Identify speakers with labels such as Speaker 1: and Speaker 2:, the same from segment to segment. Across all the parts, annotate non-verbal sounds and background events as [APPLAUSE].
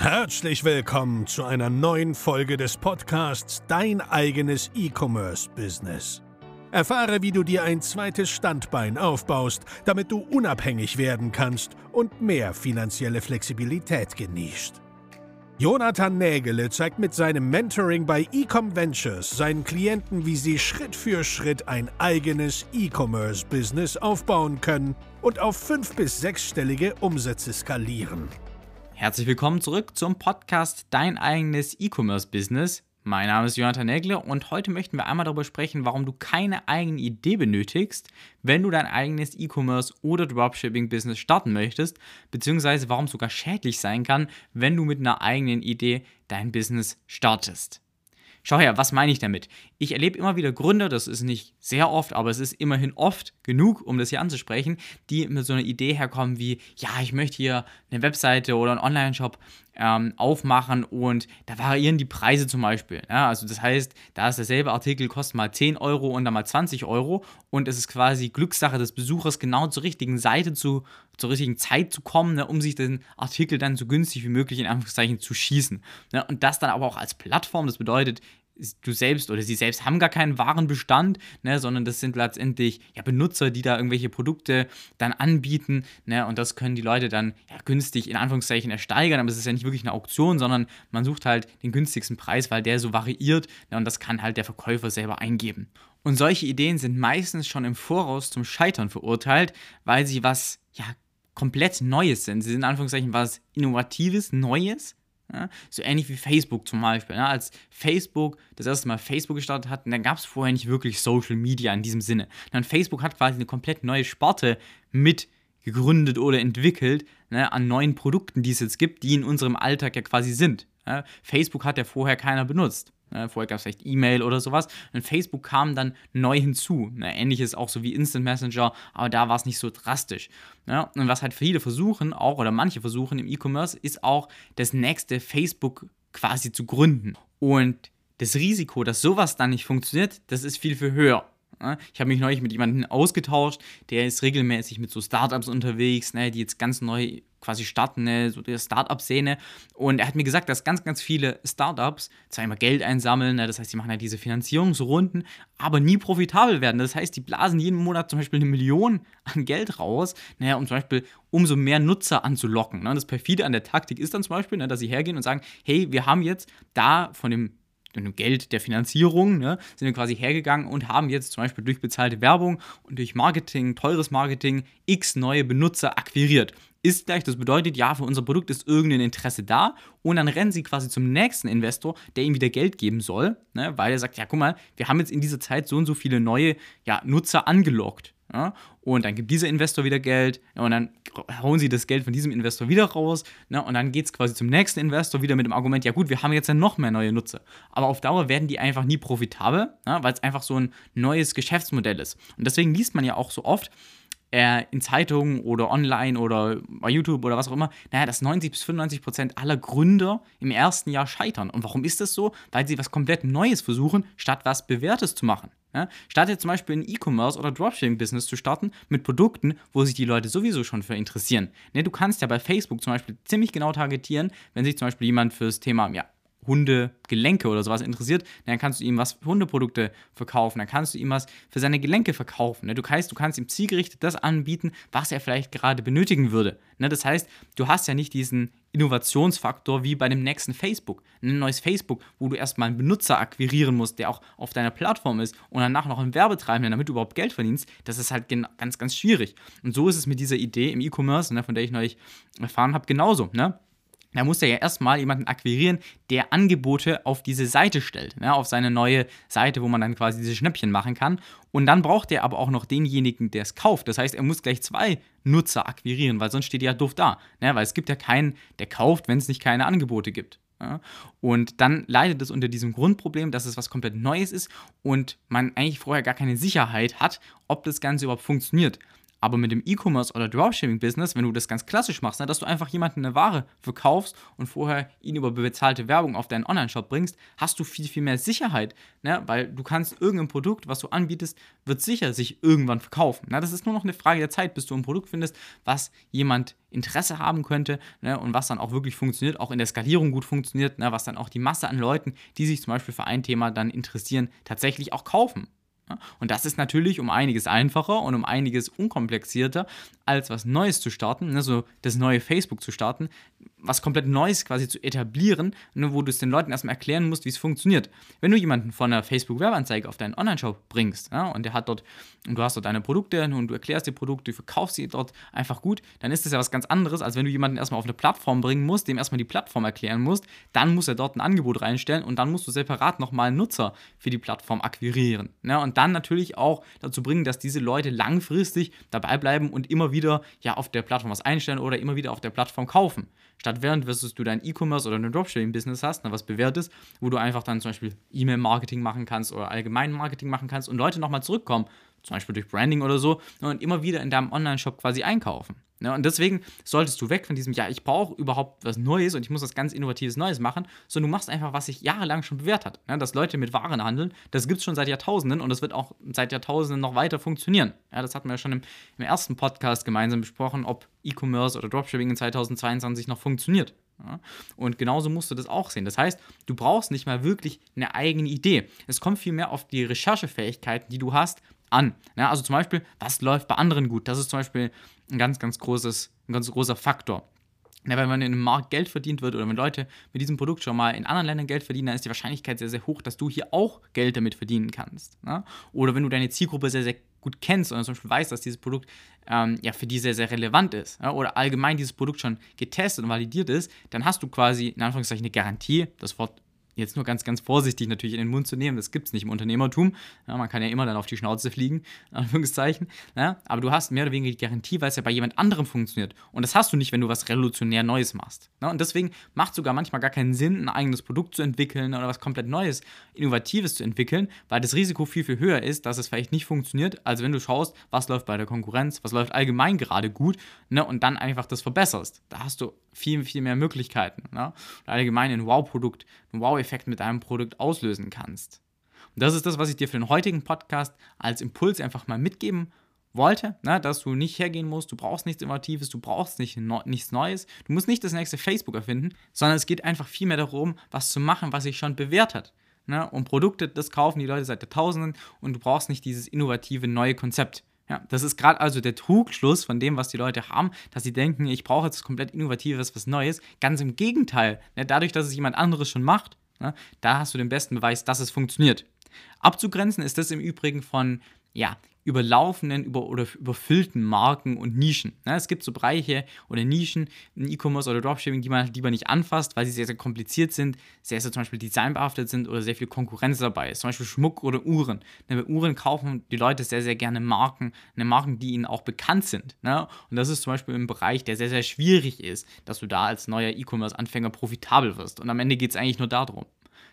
Speaker 1: Herzlich willkommen zu einer neuen Folge des Podcasts Dein eigenes E-Commerce-Business. Erfahre, wie du dir ein zweites Standbein aufbaust, damit du unabhängig werden kannst und mehr finanzielle Flexibilität genießt. Jonathan Nägele zeigt mit seinem Mentoring bei Ecom Ventures seinen Klienten, wie sie Schritt für Schritt ein eigenes E-Commerce-Business aufbauen können und auf fünf- bis sechsstellige Umsätze skalieren.
Speaker 2: Herzlich willkommen zurück zum Podcast Dein eigenes E-Commerce-Business. Mein Name ist Jonathan Nägle und heute möchten wir einmal darüber sprechen, warum du keine eigene Idee benötigst, wenn du dein eigenes E-Commerce oder Dropshipping-Business starten möchtest, beziehungsweise warum es sogar schädlich sein kann, wenn du mit einer eigenen Idee dein Business startest. Schau her, was meine ich damit? Ich erlebe immer wieder Gründer, das ist nicht sehr oft, aber es ist immerhin oft genug, um das hier anzusprechen, die mit so einer Idee herkommen wie, ja, ich möchte hier eine Webseite oder einen Online-Shop ähm, aufmachen und da variieren die Preise zum Beispiel. Ja? Also das heißt, da ist derselbe Artikel, kostet mal 10 Euro und dann mal 20 Euro und es ist quasi Glückssache des Besuchers, genau zur richtigen Seite zu, zur richtigen Zeit zu kommen, ne, um sich den Artikel dann so günstig wie möglich in Anführungszeichen zu schießen. Ne? Und das dann aber auch als Plattform, das bedeutet, du selbst oder sie selbst haben gar keinen Warenbestand, ne, sondern das sind letztendlich ja, Benutzer, die da irgendwelche Produkte dann anbieten. Ne, und das können die Leute dann ja, günstig in Anführungszeichen ersteigern. Aber es ist ja nicht wirklich eine Auktion, sondern man sucht halt den günstigsten Preis, weil der so variiert. Ne, und das kann halt der Verkäufer selber eingeben. Und solche Ideen sind meistens schon im Voraus zum Scheitern verurteilt, weil sie was ja komplett Neues sind. Sie sind in Anführungszeichen was Innovatives, Neues ja, so ähnlich wie Facebook zum Beispiel. Ja, als Facebook das erste Mal Facebook gestartet hat, dann gab es vorher nicht wirklich Social Media in diesem Sinne. Dann Facebook hat quasi eine komplett neue Sparte mit gegründet oder entwickelt ne, an neuen Produkten, die es jetzt gibt, die in unserem Alltag ja quasi sind. Ja, Facebook hat ja vorher keiner benutzt. Ne, vorher gab es vielleicht E-Mail oder sowas. Und Facebook kam dann neu hinzu. Ne, ähnliches auch so wie Instant Messenger, aber da war es nicht so drastisch. Ne? Und was halt viele versuchen, auch oder manche versuchen im E-Commerce, ist auch das nächste Facebook quasi zu gründen. Und das Risiko, dass sowas dann nicht funktioniert, das ist viel, viel höher. Ne? Ich habe mich neulich mit jemandem ausgetauscht, der ist regelmäßig mit so Startups unterwegs, ne, die jetzt ganz neu quasi starten, ne, so der Startup-Szene. Und er hat mir gesagt, dass ganz, ganz viele Startups zwar immer Geld einsammeln, ne, das heißt, die machen ja diese Finanzierungsrunden, aber nie profitabel werden. Das heißt, die blasen jeden Monat zum Beispiel eine Million an Geld raus, ne, um zum Beispiel umso mehr Nutzer anzulocken. Ne. Das perfide an der Taktik ist dann zum Beispiel, ne, dass sie hergehen und sagen, hey, wir haben jetzt da von dem Geld der Finanzierung, ne, sind wir quasi hergegangen und haben jetzt zum Beispiel durch bezahlte Werbung und durch Marketing, teures Marketing, x neue Benutzer akquiriert. Ist gleich, das bedeutet, ja, für unser Produkt ist irgendein Interesse da und dann rennen sie quasi zum nächsten Investor, der ihm wieder Geld geben soll, ne, weil er sagt, ja, guck mal, wir haben jetzt in dieser Zeit so und so viele neue ja, Nutzer angelockt. Ja? Und dann gibt dieser Investor wieder Geld ja, und dann hauen sie das Geld von diesem Investor wieder raus ne? und dann geht es quasi zum nächsten Investor wieder mit dem Argument, ja gut, wir haben jetzt ja noch mehr neue Nutzer. Aber auf Dauer werden die einfach nie profitabel, ja? weil es einfach so ein neues Geschäftsmodell ist. Und deswegen liest man ja auch so oft, äh, in Zeitungen oder online oder bei YouTube oder was auch immer, naja, dass 90 bis 95 Prozent aller Gründer im ersten Jahr scheitern. Und warum ist das so? Weil sie was komplett Neues versuchen, statt was Bewährtes zu machen. Ja? Statt jetzt zum Beispiel ein E-Commerce oder Dropshipping-Business zu starten mit Produkten, wo sich die Leute sowieso schon für interessieren. Ne, du kannst ja bei Facebook zum Beispiel ziemlich genau targetieren, wenn sich zum Beispiel jemand fürs Thema ja, Hundegelenke oder sowas interessiert, dann kannst du ihm was für Hundeprodukte verkaufen, dann kannst du ihm was für seine Gelenke verkaufen. Ne? Du, kannst, du kannst ihm zielgerichtet das anbieten, was er vielleicht gerade benötigen würde. Ne? Das heißt, du hast ja nicht diesen Innovationsfaktor wie bei dem nächsten Facebook. Ein neues Facebook, wo du erstmal einen Benutzer akquirieren musst, der auch auf deiner Plattform ist und danach noch einen Werbetreibenden, damit du überhaupt Geld verdienst, das ist halt ganz, ganz schwierig. Und so ist es mit dieser Idee im E-Commerce, ne, von der ich neulich erfahren habe, genauso. Ne? Da muss er ja erstmal jemanden akquirieren, der Angebote auf diese Seite stellt, ne, auf seine neue Seite, wo man dann quasi diese Schnäppchen machen kann. Und dann braucht er aber auch noch denjenigen, der es kauft. Das heißt, er muss gleich zwei Nutzer akquirieren, weil sonst steht er ja doof da. Ne, weil es gibt ja keinen, der kauft, wenn es nicht keine Angebote gibt. Ja. Und dann leidet es unter diesem Grundproblem, dass es was komplett Neues ist und man eigentlich vorher gar keine Sicherheit hat, ob das Ganze überhaupt funktioniert. Aber mit dem E-Commerce oder Dropshipping-Business, wenn du das ganz klassisch machst, ne, dass du einfach jemanden eine Ware verkaufst und vorher ihn über bezahlte Werbung auf deinen Online-Shop bringst, hast du viel, viel mehr Sicherheit. Ne? Weil du kannst irgendein Produkt, was du anbietest, wird sicher sich irgendwann verkaufen. Ne? Das ist nur noch eine Frage der Zeit, bis du ein Produkt findest, was jemand Interesse haben könnte und was dann auch wirklich funktioniert, auch in der Skalierung gut funktioniert, was dann auch die Masse an Leuten, die sich zum Beispiel für ein Thema dann interessieren, tatsächlich auch kaufen. Und das ist natürlich um einiges einfacher und um einiges unkomplizierter, als was Neues zu starten, also das neue Facebook zu starten, was komplett Neues quasi zu etablieren, ne, wo du es den Leuten erstmal erklären musst, wie es funktioniert. Wenn du jemanden von einer Facebook-Werbeanzeige auf deinen Online-Shop bringst ja, und der hat dort, und du hast dort deine Produkte und du erklärst die Produkte, du verkaufst sie dort einfach gut, dann ist das ja was ganz anderes, als wenn du jemanden erstmal auf eine Plattform bringen musst, dem erstmal die Plattform erklären musst, dann muss er dort ein Angebot reinstellen und dann musst du separat nochmal einen Nutzer für die Plattform akquirieren. Ne? Und dann natürlich auch dazu bringen, dass diese Leute langfristig dabei bleiben und immer wieder ja auf der Plattform was einstellen oder immer wieder auf der Plattform kaufen. Statt während wirst du dein E-Commerce oder ein Dropshipping-Business hast, ne, was bewährt wo du einfach dann zum Beispiel E-Mail-Marketing machen kannst oder allgemein Marketing machen kannst und Leute nochmal zurückkommen, zum Beispiel durch Branding oder so, ne, und immer wieder in deinem Online-Shop quasi einkaufen. Ne? Und deswegen solltest du weg von diesem, ja, ich brauche überhaupt was Neues und ich muss was ganz Innovatives Neues machen, sondern du machst einfach, was sich jahrelang schon bewährt hat. Ne? Dass Leute mit Waren handeln, das gibt es schon seit Jahrtausenden und das wird auch seit Jahrtausenden noch weiter funktionieren. Das hatten wir ja schon im, im ersten Podcast gemeinsam besprochen, ob E-Commerce oder Dropshipping in 2022 noch funktioniert. Und genauso musst du das auch sehen. Das heißt, du brauchst nicht mal wirklich eine eigene Idee. Es kommt vielmehr auf die Recherchefähigkeiten, die du hast, an. Also zum Beispiel, was läuft bei anderen gut? Das ist zum Beispiel ein ganz, ganz großes, ein ganz großer Faktor. Ja, wenn man in einem Markt Geld verdient wird oder wenn Leute mit diesem Produkt schon mal in anderen Ländern Geld verdienen, dann ist die Wahrscheinlichkeit sehr, sehr hoch, dass du hier auch Geld damit verdienen kannst. Ja? Oder wenn du deine Zielgruppe sehr, sehr gut kennst und zum Beispiel weißt, dass dieses Produkt ähm, ja für die sehr, sehr relevant ist ja? oder allgemein dieses Produkt schon getestet und validiert ist, dann hast du quasi in Anführungszeichen eine Garantie. Das Wort jetzt nur ganz, ganz vorsichtig natürlich in den Mund zu nehmen. Das gibt es nicht im Unternehmertum. Ja, man kann ja immer dann auf die Schnauze fliegen, Anführungszeichen. Ja, aber du hast mehr oder weniger die Garantie, weil es ja bei jemand anderem funktioniert. Und das hast du nicht, wenn du was revolutionär Neues machst. Ja, und deswegen macht es sogar manchmal gar keinen Sinn, ein eigenes Produkt zu entwickeln oder was komplett Neues, Innovatives zu entwickeln, weil das Risiko viel, viel höher ist, dass es vielleicht nicht funktioniert, als wenn du schaust, was läuft bei der Konkurrenz, was läuft allgemein gerade gut ne, und dann einfach das verbesserst. Da hast du viel, viel mehr Möglichkeiten. Ne? Und allgemein ein Wow-Produkt, einen Wow-Effekt mit deinem Produkt auslösen kannst. Und das ist das, was ich dir für den heutigen Podcast als Impuls einfach mal mitgeben wollte, ne? dass du nicht hergehen musst, du brauchst nichts Innovatives, du brauchst nicht, no, nichts Neues, du musst nicht das nächste Facebook erfinden, sondern es geht einfach viel mehr darum, was zu machen, was sich schon bewährt hat. Ne? Und Produkte, das kaufen die Leute seit Jahrtausenden und du brauchst nicht dieses innovative neue Konzept. Ja, das ist gerade also der Trugschluss von dem, was die Leute haben, dass sie denken, ich brauche jetzt komplett Innovatives, was Neues. Ganz im Gegenteil. Ne, dadurch, dass es jemand anderes schon macht, ne, da hast du den besten Beweis, dass es funktioniert. Abzugrenzen ist das im Übrigen von ja, überlaufenden über, oder überfüllten Marken und Nischen. Ja, es gibt so Bereiche oder Nischen in E-Commerce oder Dropshipping, die man lieber nicht anfasst, weil sie sehr, sehr kompliziert sind, sehr, sehr zum Beispiel designbehaftet sind oder sehr viel Konkurrenz dabei ist. Zum Beispiel Schmuck oder Uhren. Ja, bei Uhren kaufen die Leute sehr, sehr gerne Marken, eine Marken, die ihnen auch bekannt sind. Ne? Und das ist zum Beispiel ein Bereich, der sehr, sehr schwierig ist, dass du da als neuer E-Commerce-Anfänger profitabel wirst. Und am Ende geht es eigentlich nur darum.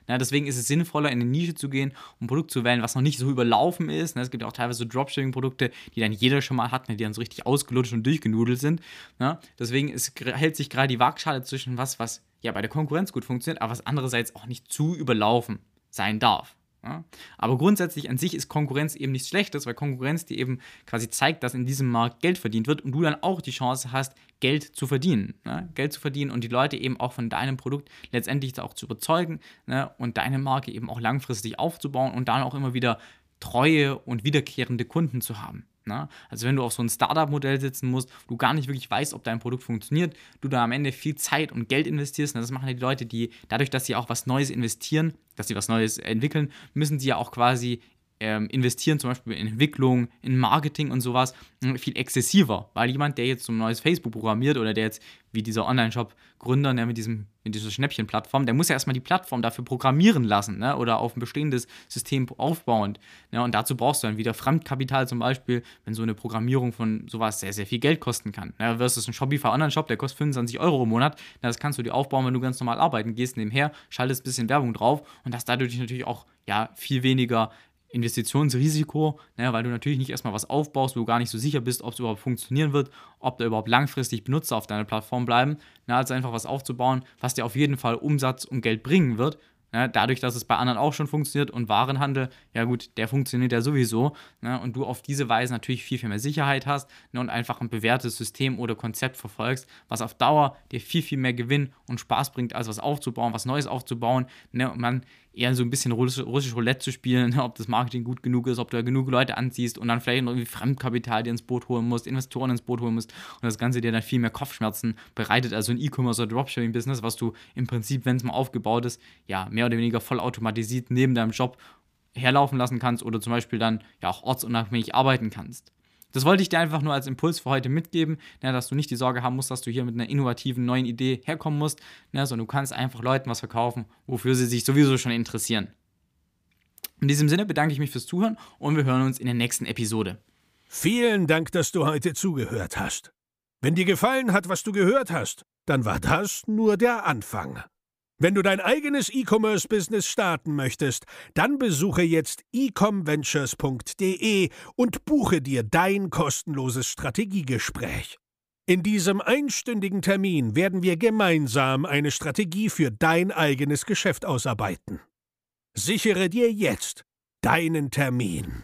Speaker 2: Ja, deswegen ist es sinnvoller, in eine Nische zu gehen und ein Produkt zu wählen, was noch nicht so überlaufen ist. Es gibt ja auch teilweise so Dropshipping-Produkte, die dann jeder schon mal hat, ne, die dann so richtig ausgelutscht und durchgenudelt sind. Ja, deswegen ist, hält sich gerade die Waagschale zwischen was, was ja bei der Konkurrenz gut funktioniert, aber was andererseits auch nicht zu überlaufen sein darf. Ja? Aber grundsätzlich an sich ist Konkurrenz eben nichts Schlechtes, weil Konkurrenz dir eben quasi zeigt, dass in diesem Markt Geld verdient wird und du dann auch die Chance hast, Geld zu verdienen. Ne? Geld zu verdienen und die Leute eben auch von deinem Produkt letztendlich auch zu überzeugen ne? und deine Marke eben auch langfristig aufzubauen und dann auch immer wieder treue und wiederkehrende Kunden zu haben. Ne? Also wenn du auf so ein Startup-Modell sitzen musst, du gar nicht wirklich weißt, ob dein Produkt funktioniert, du da am Ende viel Zeit und Geld investierst, und das machen die Leute, die dadurch, dass sie auch was Neues investieren, dass sie was Neues entwickeln, müssen sie ja auch quasi ähm, investieren, zum Beispiel in Entwicklung, in Marketing und sowas, hm, viel exzessiver. Weil jemand, der jetzt so ein neues Facebook programmiert oder der jetzt, wie dieser Online-Shop-Gründer ne, mit, diesem, mit dieser Schnäppchen-Plattform, der muss ja erstmal die Plattform dafür programmieren lassen ne, oder auf ein bestehendes System aufbauen. Ne, und dazu brauchst du dann wieder Fremdkapital zum Beispiel, wenn so eine Programmierung von sowas sehr, sehr viel Geld kosten kann. Ne, versus ein Shopify-Online-Shop, der kostet 25 Euro im Monat. Na, das kannst du dir aufbauen, wenn du ganz normal arbeiten gehst nebenher, schaltest ein bisschen Werbung drauf und hast dadurch natürlich auch ja, viel weniger Investitionsrisiko, ne, weil du natürlich nicht erstmal was aufbaust, wo du gar nicht so sicher bist, ob es überhaupt funktionieren wird, ob da überhaupt langfristig Benutzer auf deiner Plattform bleiben. Ne, also einfach was aufzubauen, was dir auf jeden Fall Umsatz und Geld bringen wird Ne, dadurch, dass es bei anderen auch schon funktioniert und Warenhandel, ja gut, der funktioniert ja sowieso. Ne, und du auf diese Weise natürlich viel, viel mehr Sicherheit hast ne, und einfach ein bewährtes System oder Konzept verfolgst, was auf Dauer dir viel, viel mehr Gewinn und Spaß bringt, als was aufzubauen, was Neues aufzubauen. Und man eher so ein bisschen russisch, russisch Roulette zu spielen, [LAUGHS] ob das Marketing gut genug ist, ob du da genug Leute anziehst und dann vielleicht noch irgendwie Fremdkapital dir ins Boot holen musst, Investoren ins Boot holen musst und das Ganze dir dann viel mehr Kopfschmerzen bereitet. Also ein E-Commerce oder Dropshipping-Business, was du im Prinzip, wenn es mal aufgebaut ist, ja, mehr oder weniger voll automatisiert neben deinem Job herlaufen lassen kannst oder zum Beispiel dann ja auch ortsunabhängig arbeiten kannst. Das wollte ich dir einfach nur als Impuls für heute mitgeben, ne, dass du nicht die Sorge haben musst, dass du hier mit einer innovativen neuen Idee herkommen musst, ne, sondern du kannst einfach Leuten was verkaufen, wofür sie sich sowieso schon interessieren. In diesem Sinne bedanke ich mich fürs Zuhören und wir hören uns in der nächsten Episode.
Speaker 1: Vielen Dank, dass du heute zugehört hast. Wenn dir gefallen hat, was du gehört hast, dann war das nur der Anfang. Wenn du dein eigenes E-Commerce-Business starten möchtest, dann besuche jetzt ecomventures.de und buche dir dein kostenloses Strategiegespräch. In diesem einstündigen Termin werden wir gemeinsam eine Strategie für dein eigenes Geschäft ausarbeiten. Sichere dir jetzt deinen Termin.